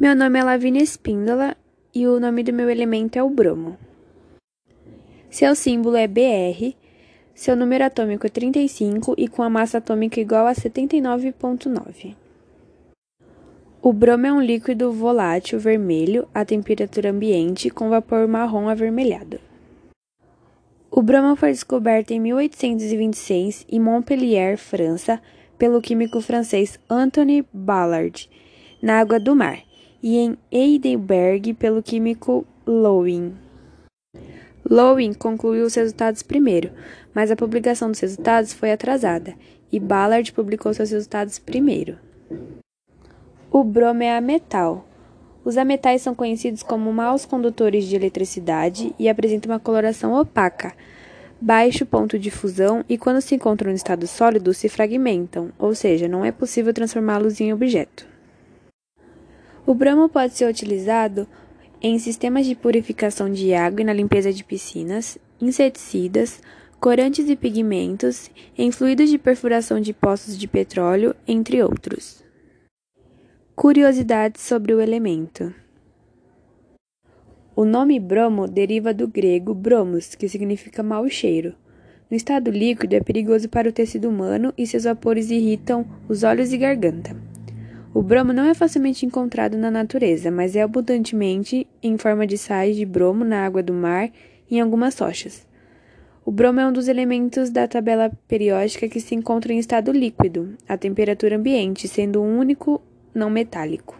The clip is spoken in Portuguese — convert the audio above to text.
Meu nome é Lavínia Espíndola e o nome do meu elemento é o bromo. Seu símbolo é Br, seu número atômico é 35 e com a massa atômica igual a 79,9. O bromo é um líquido volátil vermelho a temperatura ambiente com vapor marrom avermelhado. O bromo foi descoberto em 1826 em Montpellier, França, pelo químico francês Anthony Ballard, na água do mar e em Heidelberg pelo químico Lowin. Lowin concluiu os resultados primeiro, mas a publicação dos resultados foi atrasada, e Ballard publicou seus resultados primeiro. O bromo é ametal. Os ametais são conhecidos como maus condutores de eletricidade e apresentam uma coloração opaca, baixo ponto de fusão e, quando se encontram no estado sólido, se fragmentam, ou seja, não é possível transformá-los em objeto. O bromo pode ser utilizado em sistemas de purificação de água e na limpeza de piscinas, inseticidas, corantes e pigmentos, em fluidos de perfuração de poços de petróleo, entre outros. Curiosidades sobre o elemento. O nome bromo deriva do grego bromos, que significa mau cheiro. No estado líquido, é perigoso para o tecido humano e seus vapores irritam os olhos e garganta. O bromo não é facilmente encontrado na natureza, mas é abundantemente em forma de sais de bromo na água do mar e em algumas rochas. O bromo é um dos elementos da tabela periódica que se encontra em estado líquido, a temperatura ambiente, sendo o único não metálico.